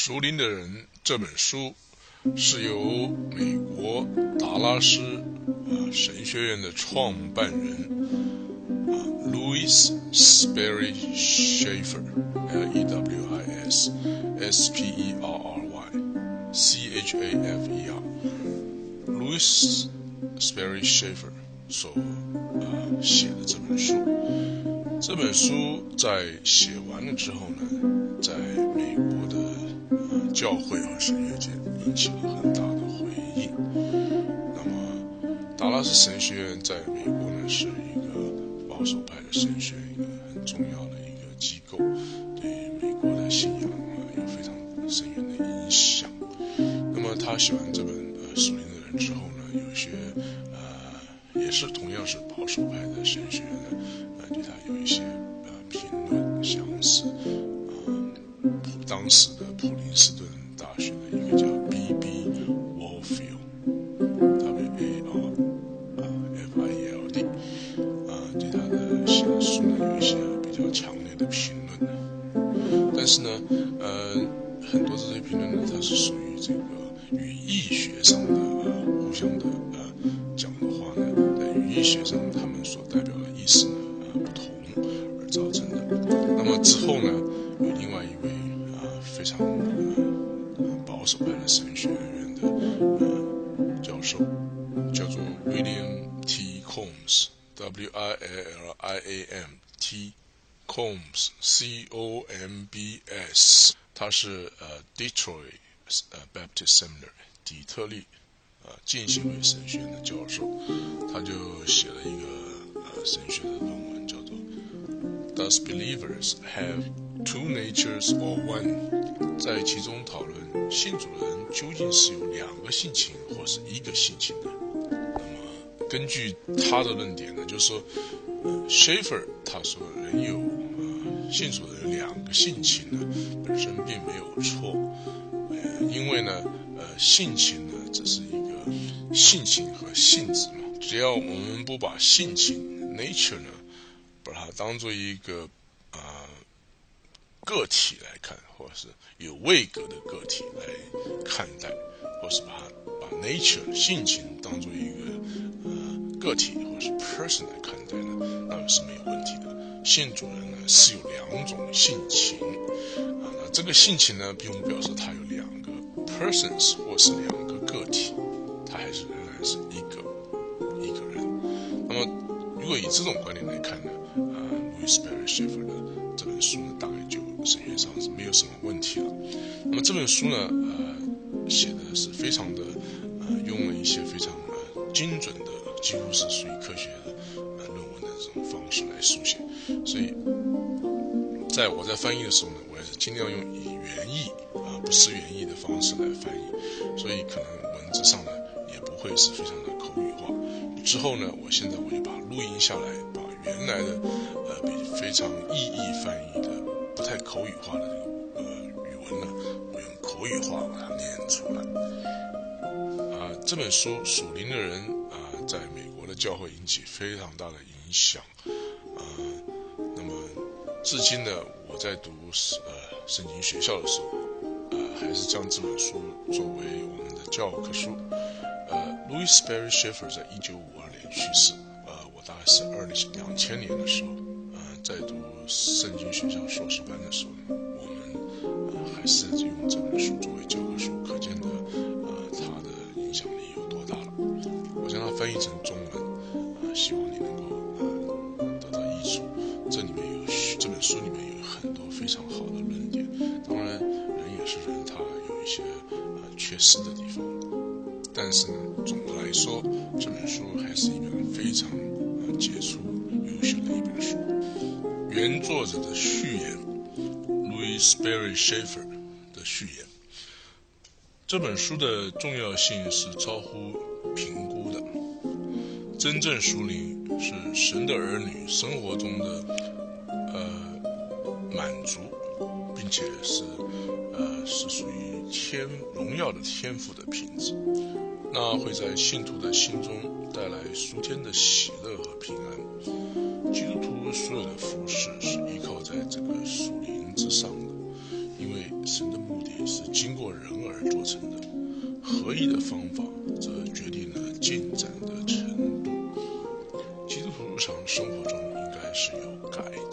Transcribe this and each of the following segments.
熟龄的人》这本书是由美国达拉斯啊神学院的创办人啊 Louis Sperry Schaefer，L-E-W-I-S，S-P-E-R-R-Y，C-H-A-F-E-R，Louis Sperry Schaefer 所啊写的这本书。这本书在写完了之后呢，教会和神学界引起了很大的回应。那么，达拉斯神学院在美国呢是一个保守派的神学，一个很重要的一个机构，对美国的信仰啊有非常深远的影响。那么他写完这本呃《属灵的人》之后呢，有些呃也是同样是保守派他是呃 Detroit 呃 Baptist Seminary 底特律呃浸信会神学院的教授，他就写了一个呃神学的论文。叫做 Does believers have two natures or one？在其中讨论信主人究竟是有两个性情或是一个性情的？那么根据他的论点呢，就是说呃，Schaeffer 他说人有信主的两个性情呢，本身并没有错，呃，因为呢，呃，性情呢只是一个性情和性质嘛，只要我们不把性情 nature 呢。把它当做一个呃个体来看，或者是有位格的个体来看待，或是把把 nature 性情当做一个呃个体或是 person 来看待呢，那是没有问题的。性主人呢是有两种性情啊，那这个性情呢并不表示他有两个 persons 或是两个个体，他还是仍然是一个一个人。那么如果以这种观点来看呢？Sperry Schaeffer 的这本书呢，大概就神学上是没有什么问题了。那么这本书呢，呃，写的是非常的，呃，用了一些非常呃精准的，几乎是属于科学的这种方式来书写。所以，在我在翻译的时候呢，我也是尽量用以原意啊，不是原意的方式来翻译。所以可能文字上呢，也不会是非常的口语化。之后呢，我现在我就把录音下来，把原来的呃比非常意义翻译的不太口语化的这个呃语文呢，我用口语化把它念出来。啊，这本书《属灵的人》啊，在美教会引起非常大的影响。呃，那么至今呢，我在读呃圣经学校的时候，呃，还是将这本书作为我们的教科书。呃，Louis Berry Schaeffer 在一九五二年去世。呃，我大概是二零两千年的时候，呃，在读圣经学校硕士班的时候，我们呃还是用这本书作为教科书，可见的呃它的影响力有多大了。我将它翻译成中文，希望你能够呃得到益处。这里面有这本书里面有很多非常好的论点，当然人也是人，他有一些呃缺失的地方，但是呢，总的来说，这本书还是一本非常。杰出、优秀的一本书。原作者的序言，Louis Perry Schaefer 的序言。这本书的重要性是超乎评。真正属灵是神的儿女生活中的呃满足，并且是呃是属于天荣耀的天赋的品质。那会在信徒的心中。带来数天的喜乐和平安。基督徒所有的服饰是依靠在这个属灵之上的，因为神的目的是经过人而做成的，合一的方法则决定了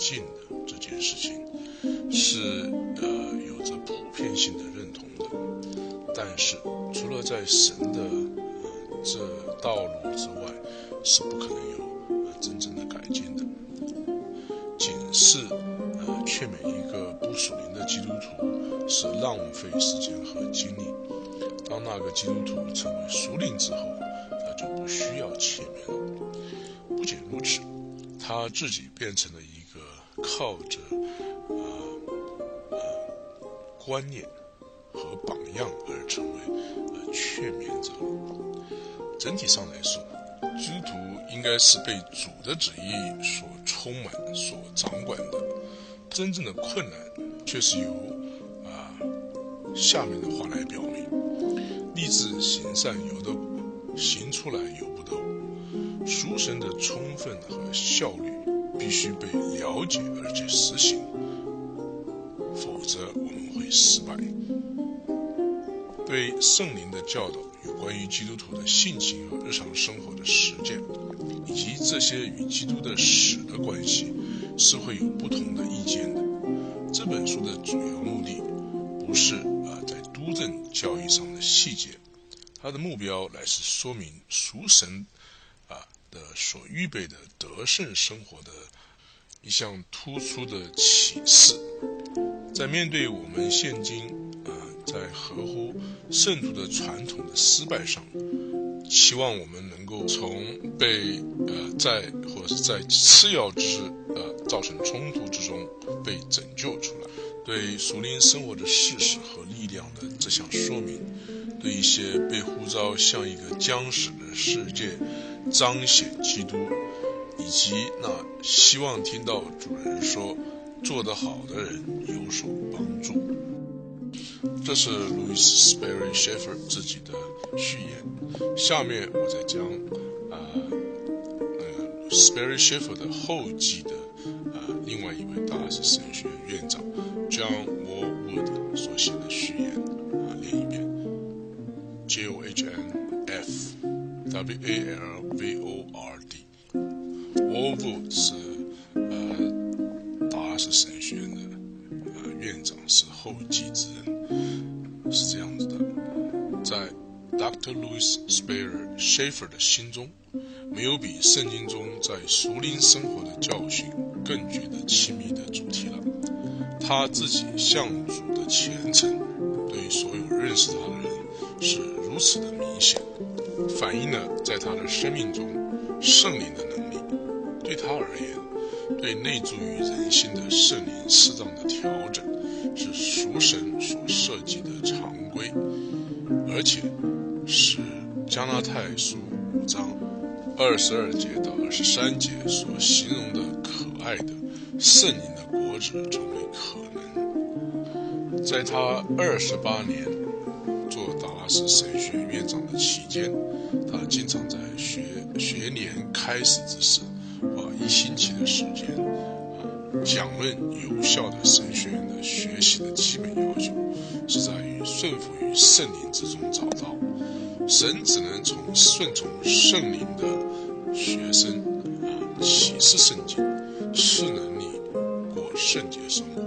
有改进的这件事情，是呃有着普遍性的认同的。但是除了在神的这道路之外，是不可能有呃真正的改进的。仅是呃劝勉一个不属灵的基督徒是浪费时间和精力。当那个基督徒成为属灵之后，他就不需要劝勉了。不仅如此，他自己变成了一靠着呃呃观念和榜样而成为呃劝勉者。整体上来说，基督徒应该是被主的旨意所充满、所掌管的。真正的困难却是由啊下面的话来表明：立志行善由得，行出来由不得我。赎神的充分和效率必须被了解而且实行，否则我们会失败。对圣灵的教导与关于基督徒的性情和日常生活的实践，以及这些与基督的史的关系，是会有不同的意见的。这本书的主要目的，不是啊在督正教义上的细节，它的目标乃是说明属神的所预备的得胜生活的一项突出的启示。在面对我们现今啊在合乎圣徒的传统的失败上，希望我们能够从被呃在或者是在次要之呃造成冲突之中被拯救出来。对属灵生活的事实和力量的这项说明，对一些被呼召向一个僵死的世界彰显基督，以及那希望听到主人说。做得好的人有所帮助。这是 Louis Sperry Schaeffer 自己的序言。下面我再将啊呃 Sperry Schaeffer 的后继的啊另外一位达拉斯神学院院长 John Walwood 所写的序言啊念一遍。J O H N W A L V O R D。Walwood 是呃。是神学院的呃院长，是后继之人，是这样子的。在 Dr. Louis s p a r e Schaefer 的心中，没有比圣经中在熟龄生活的教训更觉得亲密的主题了。他自己向主的虔诚，对所有认识他的人是如此的明显，反映了在他的生命中圣灵的能力。对他而言。对内住于人心的圣灵适当的调整，是属神所设计的常规，而且是加拉太书五章二十二节到二十三节所形容的可爱的圣灵的果子成为可能。在他二十八年做达拉斯神学院长的期间，他经常在学学年开始之时。花一星期的时间，啊，讲论有效的神学院的学习的基本要求，是在于顺服于圣灵之中找到。神只能从顺从圣灵的学生，啊，启示圣经，是能力过圣洁生活，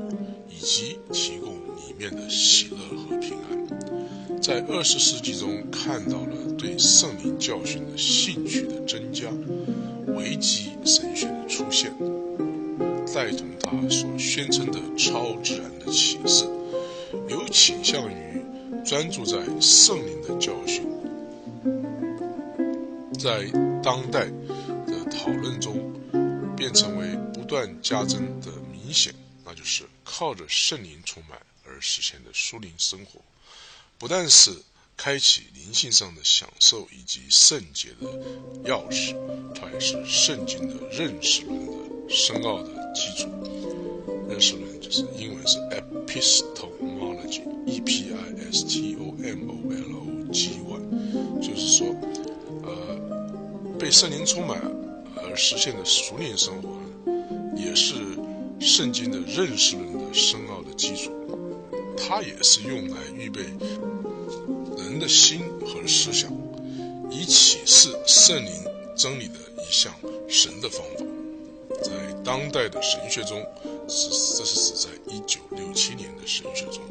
以及提供里面的喜乐和平安。在二十世纪中，看到了对圣灵教训的兴趣的增加。危机神学的出现，带同他所宣称的超自然的启示，有倾向于专注在圣灵的教训。在当代的讨论中，便成为不断加增的明显，那就是靠着圣灵充满而实现的属灵生活，不但是。开启灵性上的享受以及圣洁的钥匙，它也是圣经的认识论的深奥的基础。认识论就是英文是 epistemology，E-P-I-S-T-O-M-O-L-O-G-Y，就是说，呃，被圣灵充满而实现的熟练生活，也是圣经的认识论的深奥的基础。它也是用来预备人的心和思想，以启示圣灵真理的一项神的方法。在当代的神学中，是这是指在一九六七年的神学中，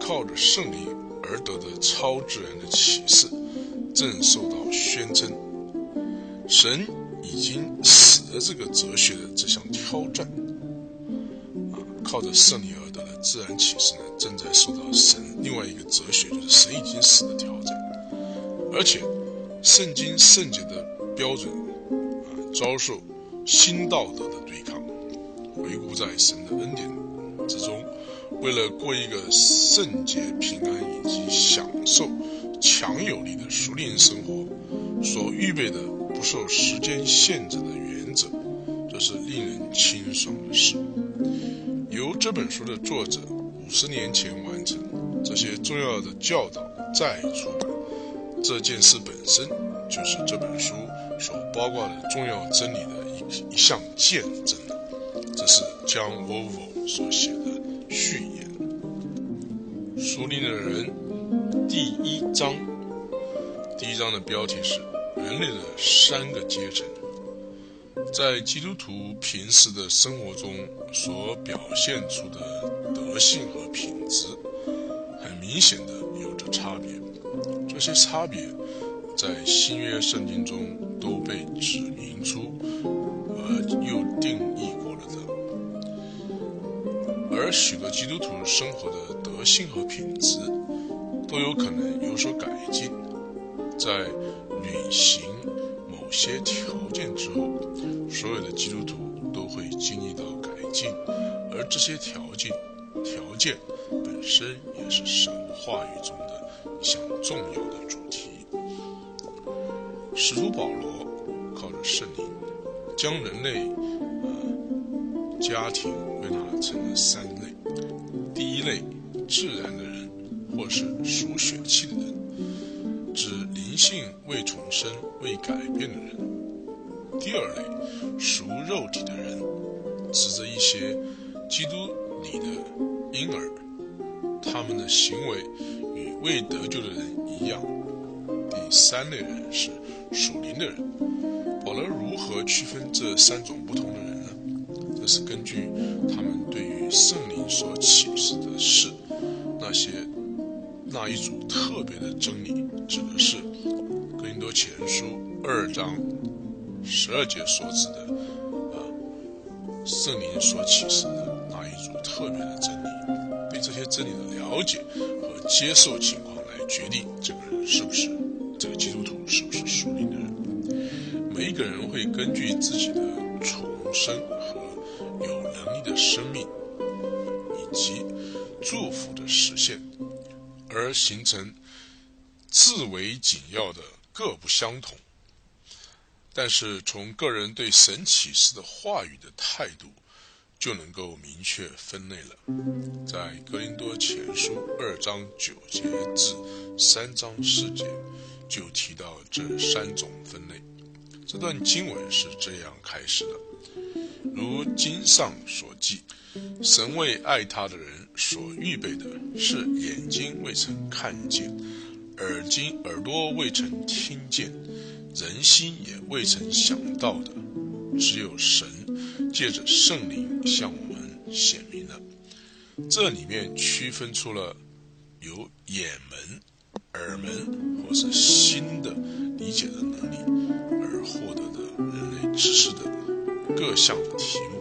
靠着圣灵而得的超自然的启示，正受到宣称。神已经死了这个哲学的这项挑战，啊，靠着圣灵自然启示呢，正在受到神另外一个哲学，就是神已经死的挑战，而且圣经圣洁的标准啊，遭受新道德的对抗。回顾在神的恩典之中，为了过一个圣洁、平安以及享受强有力的熟练生活，所预备的。不受时间限制的原则，这是令人清爽的事。由这本书的作者五十年前完成这些重要的教导再出版，这件事本身就是这本书所包括的重要真理的一一项见证。这是江 Volvo 所写的序言。书里的人第一章，第一章的标题是。人类的三个阶层，在基督徒平时的生活中所表现出的德性和品质，很明显的有着差别。这些差别在新约圣经中都被指明出，而又定义过了的。而许多基督徒生活的德性和品质，都有可能有所改进，在。履行些条件之后，所有的基督徒都会经历到改进，而这些条件条件本身也是神话语中的一项重要的主题。使徒保罗靠着圣灵，将人类呃家庭归纳成了三类：第一类，自然的人，或是属血气的人。指性未重生、未改变的人；第二类属肉体的人，指着一些基督里的婴儿，他们的行为与未得救的人一样；第三类人是属灵的人。保罗如何区分这三种不同的人呢？这是根据他们对于圣灵所启示的事，那些。那一组特别的真理，指的是《哥林多前书》二章十二节所指的，啊，圣灵所启示的那一组特别的真理。对这些真理的了解和接受情况来决定这个人是不是这个基督徒，是不是属灵的人。每一个人会根据自己的重生和有能力的生命，以及祝福的实现。而形成自为紧要的各不相同，但是从个人对神启示的话语的态度，就能够明确分类了。在格林多前书二章九节至三章四节，就提到这三种分类。这段经文是这样开始的：如经上所记。神为爱他的人所预备的是眼睛未曾看见，耳睛耳朵未曾听见，人心也未曾想到的，只有神借着圣灵向我们显明了。这里面区分出了有眼门、耳门或是心的理解的能力而获得的人类知识的各项的题目。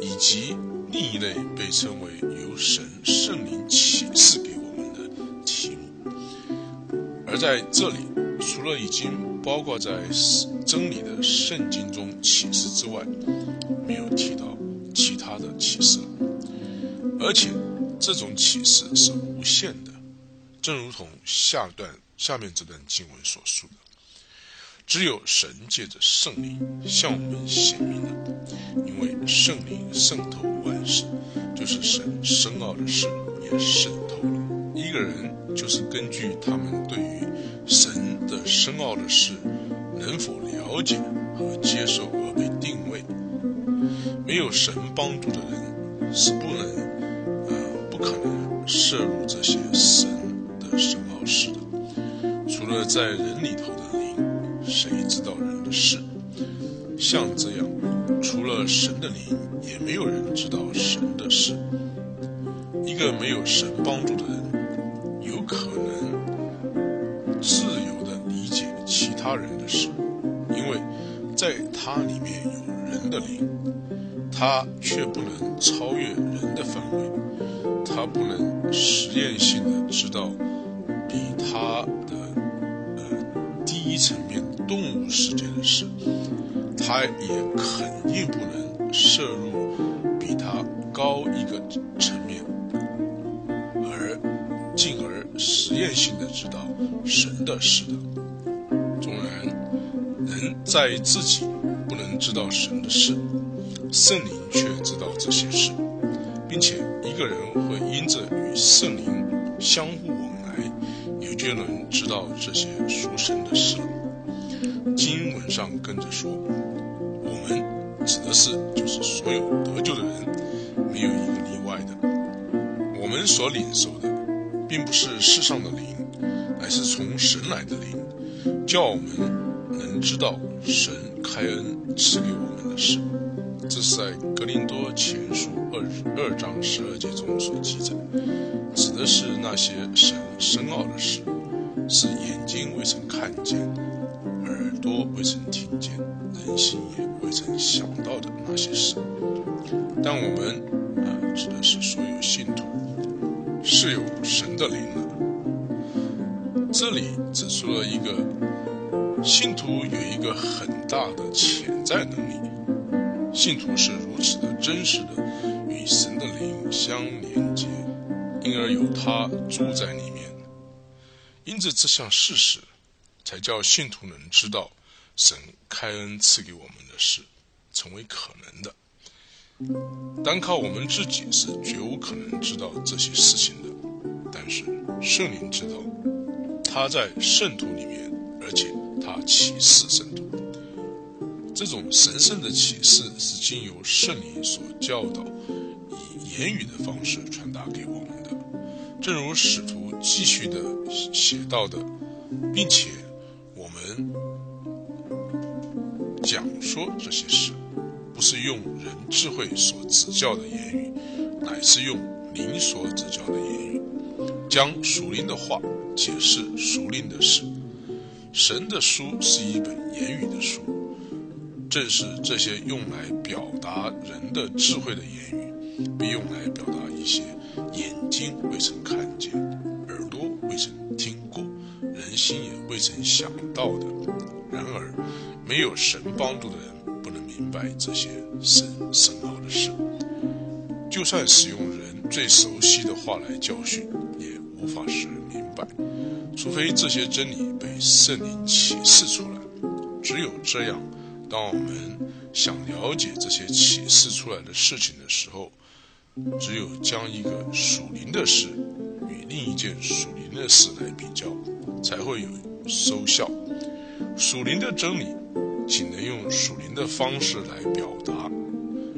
以及另一类被称为由神圣灵启示给我们的题目，在这里，除了已经包括在真理的圣经中启示之外，没有提到其他的启示。而且，这种启示是无限的，正如同下段下面这段经文所述的。只有神借着圣灵向我们显明了，因为圣灵渗透万事，就是神深奥的事也渗。一个人就是根据他们对于神的深奥的事能否了解和接受而被定位。没有神帮助的人是不能，呃，不可能摄入这些神的深奥事的。除了在人里头的灵，谁知道人的事？像这样，除了神的灵，也没有人知道神的事。一个没有神帮助的人，可能自由地理解其他人的事，因为在他里面有人的灵，他却不能超越人的范围，他不能实验性的知道比他的呃第一层面动物世界的事，他也肯定不能摄入比他高一个层验性的知道神的事的。纵然人在自己不能知道神的事，圣灵却知道这些事，并且一个人会因着与圣灵相互往来，也就能知道这些属神的事了。经文上跟着说，我们指的是就是所有得救的人，没有一个例外的。我们所领受的。并不是世上的灵，乃是从神来的灵，叫我们能知道神开恩赐给我们的事。这是在格林多前书二二章十二节中所记载，指的是那些神深奥的事，是眼睛未曾看见，耳朵未曾听见，人心也未曾想到的那些事。但我们啊，指的是所有信徒。是有神的灵的。这里指出了一个信徒有一个很大的潜在能力，信徒是如此的真实的与神的灵相连接，因而有他住在里面。因着这项事实，才叫信徒能知道神开恩赐给我们的事，成为可能的。单靠我们自己是绝无可能知道这些事情的，但是圣灵知道，他在圣徒里面，而且他启示圣徒。这种神圣的启示是经由圣灵所教导，以言语的方式传达给我们的。正如使徒继续的写到的，并且我们讲说这些事。不是用人智慧所指教的言语，乃是用灵所指教的言语，将属灵的话解释属灵的事。神的书是一本言语的书，正是这些用来表达人的智慧的言语，被用来表达一些眼睛未曾看见、耳朵未曾听过、人心也未曾想到的。然而，没有神帮助的人。明白这些深深奥的事，就算使用人最熟悉的话来教训，也无法使人明白。除非这些真理被圣灵启示出来，只有这样，当我们想了解这些启示出来的事情的时候，只有将一个属灵的事与另一件属灵的事来比较，才会有收效。属灵的真理。仅能用属灵的方式来表达，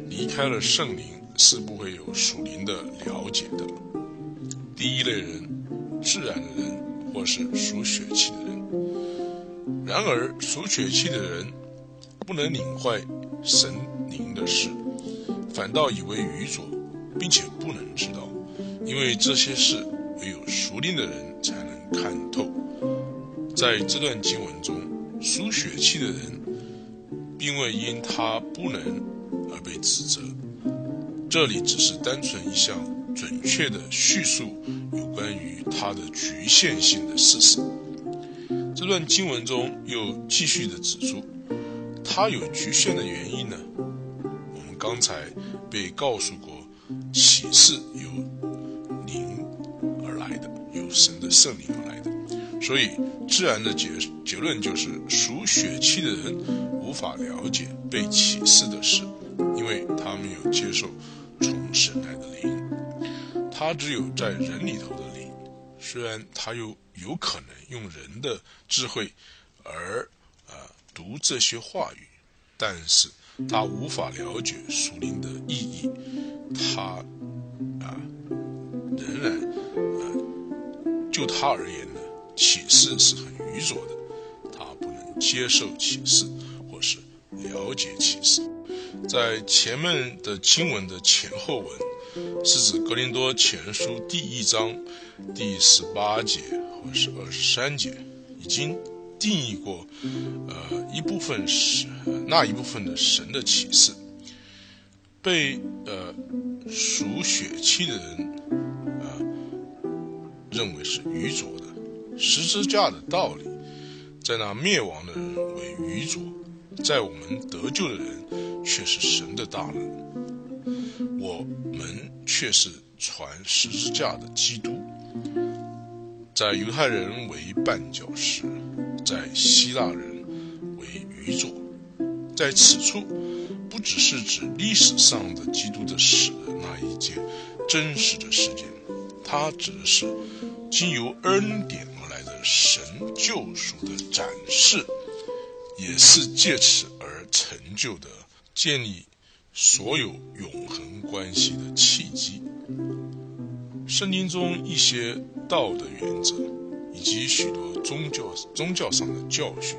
离开了圣灵是不会有属灵的了解的。第一类人，自然的人，或是属血气的人。然而，属血气的人不能领会神灵的事，反倒以为愚拙，并且不能知道，因为这些事唯有属灵的人才能看透。在这段经文中，属血气的人。并未因他不能而被指责，这里只是单纯一项准确的叙述有关于他的局限性的事实。这段经文中又继续的指出，他有局限的原因呢？我们刚才被告诉过，启示由灵而来的，由神的圣灵，所以自然的结结论就是属血气的人。无法了解被启示的事，因为他没有接受从神来的灵。他只有在人里头的灵，虽然他又有可能用人的智慧而啊读这些话语，但是他无法了解属灵的意义。他啊仍然，呃，就他而言呢，启示是很愚拙的，他不能接受启示，或是了解启示。在前面的经文的前后文，是指格林多前书第一章第十八节或是二十三节，已经定义过，呃，一部分是那一部分的神的启示。被呃属血气的人啊认为是愚拙，十字架的道理，在那灭亡的人为愚拙，在我们得救的人却是神的大能。我们却是传十字架的基督，在犹太人为绊脚石，在希腊人为愚拙，在此处。不只是指历史上的基督的死的那一件真实的事件，它指的是经由恩典而神救赎的展示，也是借此而成就的建立所有永恒关系的契机。圣经中一些道德原则以及许多宗教宗教上的教训，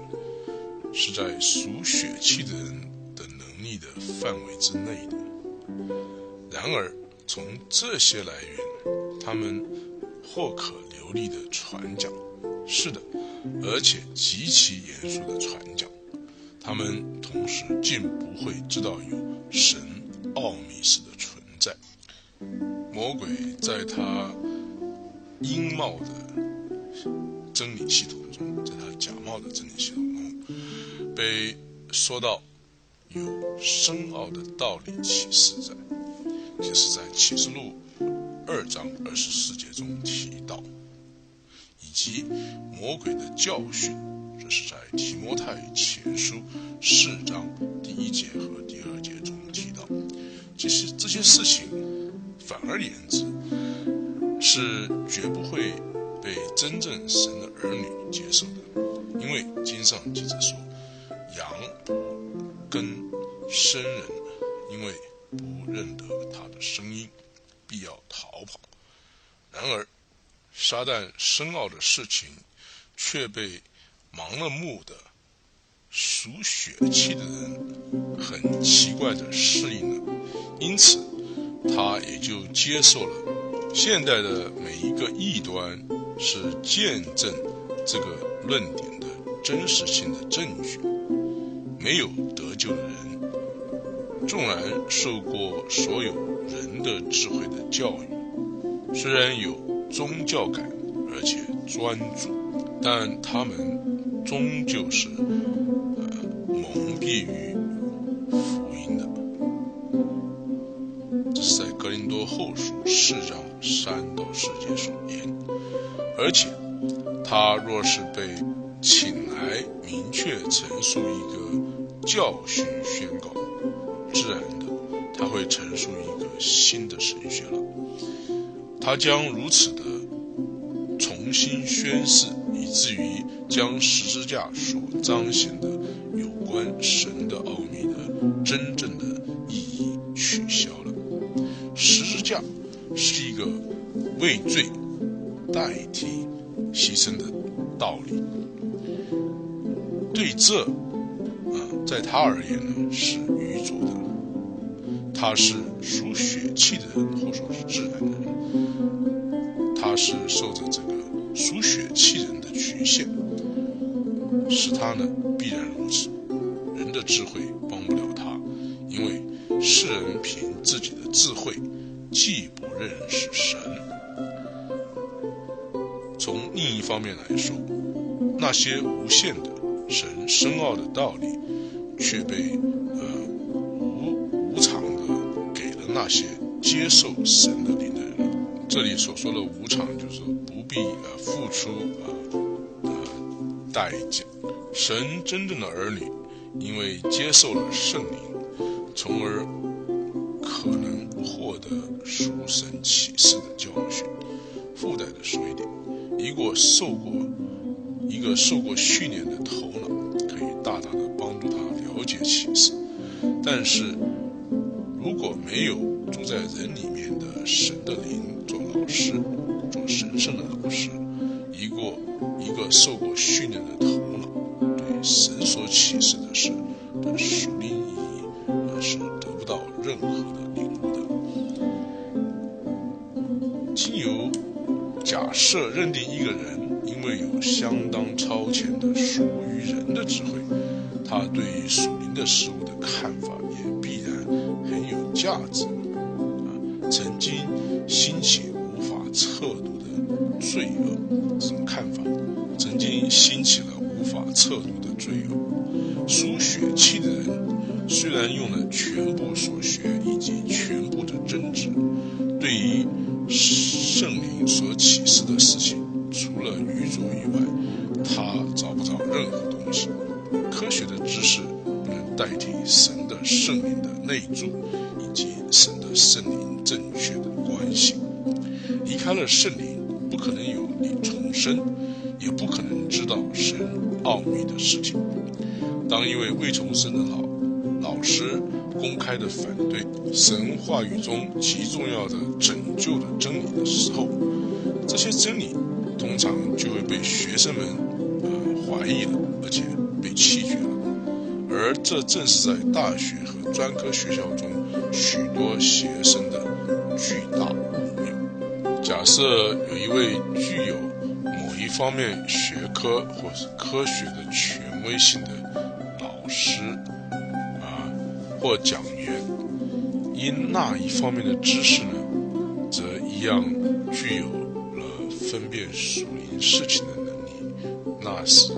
是在属血气的人的能。力的范围之内的。然而，从这些来源，他们或可流利的传讲，是的，而且极其严肃的传讲。他们同时竟不会知道有神奥秘式的存在。魔鬼在他阴冒的真理系统中，在他假冒的真理系统中，被说到。有深奥的道理启示在，这是在启示录二章二十四节中提到，以及魔鬼的教训，这是在提摩太前书四章第一节和第二节中提到。这些这些事情，反而言之，是绝不会被真正神的儿女接受的，因为经上记着说，羊不。跟生人，因为不认得他的声音，必要。然而，撒旦深奥的事情，却被盲了目的属血气的人很奇怪的适应了，因此，他也就接受了现代的每一个异端是见证这个论点的真实性的证据。没有得救的人，纵然受过所有人的智慧的教育，虽然有宗教感而且专注，但他们终究是呃蒙蔽于福音的。这是在格林多后书四章三到四节所言。而且，他若是被请来明确陈述一个。教训宣告，自然的，他会陈述一个新的神学了。他将如此的重新宣誓，以至于将十字架所彰显的有关神的奥秘的真正的意义取消了。十字架是一个为罪代替牺牲的道理。对这啊。在他而言呢，是愚拙的。他是属血气的人，或说是自然的人。他是受着这个属血气人的局限，使他呢必然如此。人的智慧帮不了他，因为世人凭自己的智慧既不认识神。从另一方面来说，那些无限的神深奥的道理。却被呃无无偿的给了那些接受神的灵的人。这里所说的无常，就是不必呃付出呃呃代价。神真正的儿女，因为接受了圣灵，从而可能获得属神启示的教训。附带的说一点，一个受过一个受过训练的头脑，可以大大的帮助他。了解启示，但是如果没有住在人里面的神的灵做老师，做神圣的老师，一个一个受过训练的头脑，对神所启示的事的属灵意义，那是得不到任何的领悟的。经由假设认定一个人，因为有相当超前的属于人的智慧，他对于属灵的事物的然用了全部所学以及全部的真知，对于圣灵所启示的事情，除了愚拙以外，他找不着任何东西。科学的知识不能代替神的圣灵的内住，以及神的圣灵。正确的关系，离开了圣灵，不可能有你重生，也不可能知道神奥秘的事情。当一位未重生的老老师公开的反对神话语中极重要的拯救的真理的时候，这些真理通常就会被学生们呃怀疑了，而且被弃绝了。而这正是在大学和专科学校中许多学生的。巨大误谬。假设有一位具有某一方面学科或是科学的权威性的老师，或讲员，因那一方面的知识呢，则一样具有了分辨属灵事情的能力，那是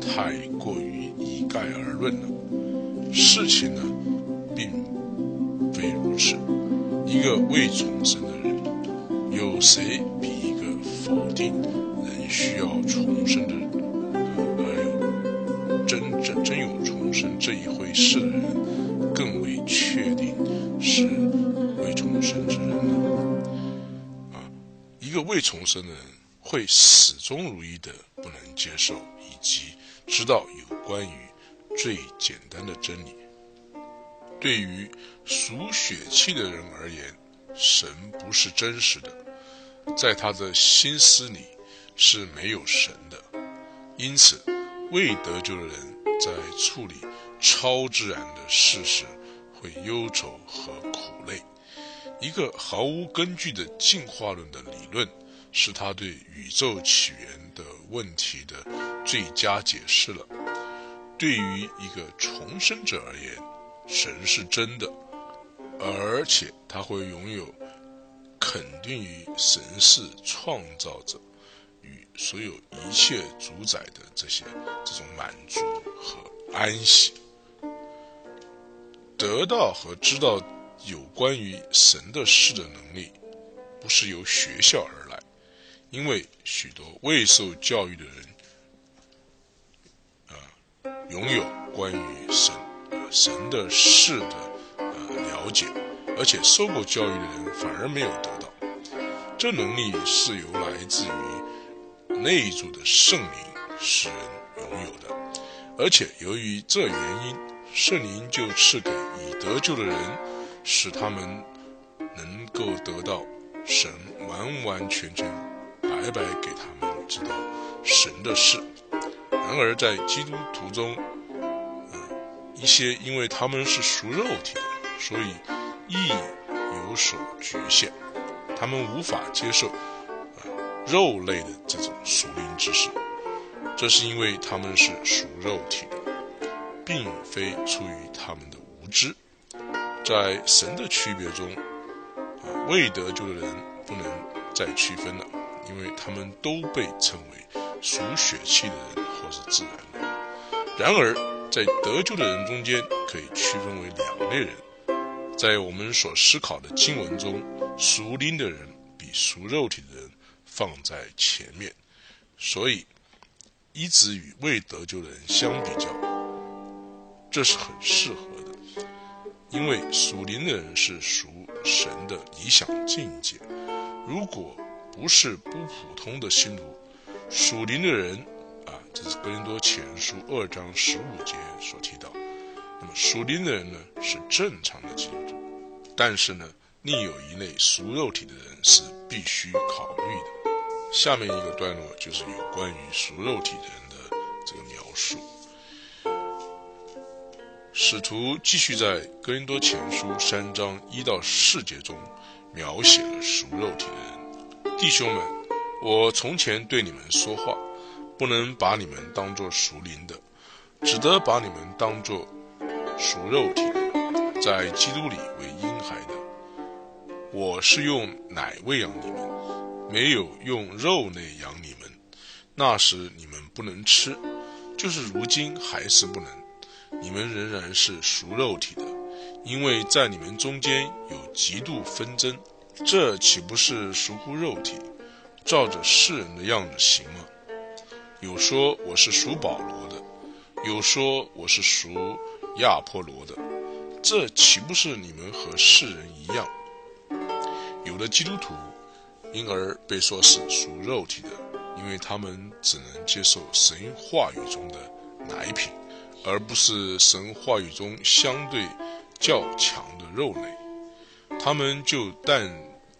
太过于一概而论了。事情呢，并非如此。一个未重生的人，有谁比一个否定人需要重生的，人生的人会始终如一的不能接受以及知道有关于最简单的真理。对于属血气的人而言，神不是真实的，在他的心思里是没有神的。因此，未得救的人在处理超自然的事时，会忧愁和苦累。一个毫无根据的进化论的理论，是他对宇宙起源的问题的最佳解释了。对于一个重生者而言，神是真的，而且他会拥有肯定于神是创造者与所有一切主宰的这些这种满足和安息，得到和知道有关于神的事的能力，不是由学校而，因为许多未受教育的人啊，拥有关于神。神的事的呃了解，而且受过教育的人反而没有得到，这能力是由来自于内住的圣灵使人拥有的，而且由于这原因，圣灵就赐给已得救的人，使他们能够得到神完完全全白白给他们知道神的事。然而在基督徒中，一些因为他们是属肉体的，所以意有所局限，他们无法接受肉类的这种属灵知识。这是因为他们是属肉体的，并非出于他们的无知。在神的区别中，未得救的人不能再区分了，因为他们都被称为属血气的人或是自然人。然而。在得救的人中间，可以区分为两类人。在我们所思考的经文中，属灵的人比属肉体的人放在前面，所以一直与未得救的人相比较，这是很适合的。因为属灵的人是属神的理想境界。如果不是不普通的信徒，属灵的人啊。这是哥林多前书二章十五节所提到。那么属灵的人呢，是正常的基督徒，但是呢，另有一类属肉体的人是必须考虑的。下面一个段落就是有关于属肉体的人的这个描述。使徒继续在哥林多前书三章一到四节中描写了属肉体的人。弟兄们，我从前对你们说话，不能把你们当作属灵的，只得把你们当作属肉体的，在基督里为婴孩的。我是用奶喂养你们，没有用肉类养你们。那时你们不能吃，就是如今还是不能。你们仍然是属肉体的，因为在你们中间有极度纷争，这岂不是属乎肉体，照着世人的样子行吗？有说我是属保罗的，有说我是属亚波罗的，这岂不是你们和世人一样？有的基督徒因而被说是属肉体的，因为他们只能接受神话语中的奶品。而不是神话语中相对较强的肉类，他们就但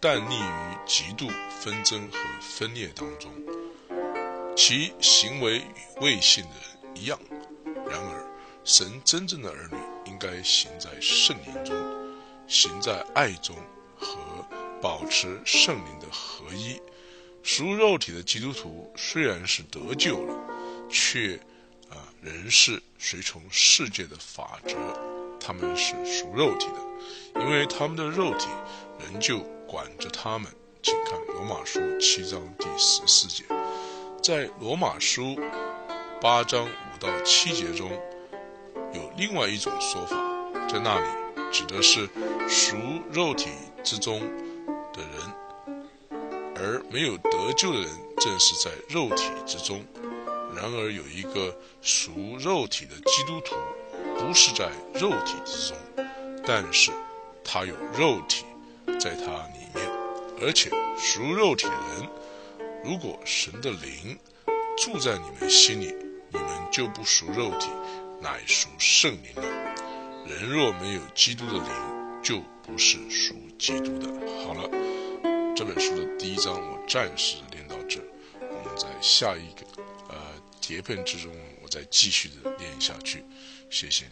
淡溺于极度纷争和分裂当中，其行为与未信的人一样。然而，神真正的儿女应该行在圣灵中，行在爱中和保持圣灵的合一。属肉体的基督徒虽然是得救了，却。啊，仍是随从世界的法则，他们是属肉体的，因为他们的肉体仍旧管着他们。请看罗马书七章第十四节，在罗马书八章五到七节中有另外一种说法，在那里指的是属肉体之中的人，而没有得救的人正是在肉体之中。然而有一个属肉体的基督徒，不是在肉体之中，但是他有肉体在他里，而且属肉体的人，如果神的灵住在你们心里，你们就不属肉体，乃属圣灵了。人若没有基督的灵，就不是属基督的。好了，这本书的第一章我暂时念到这，我们在下一个呃。碟片之中，我再继续的念下去，谢谢。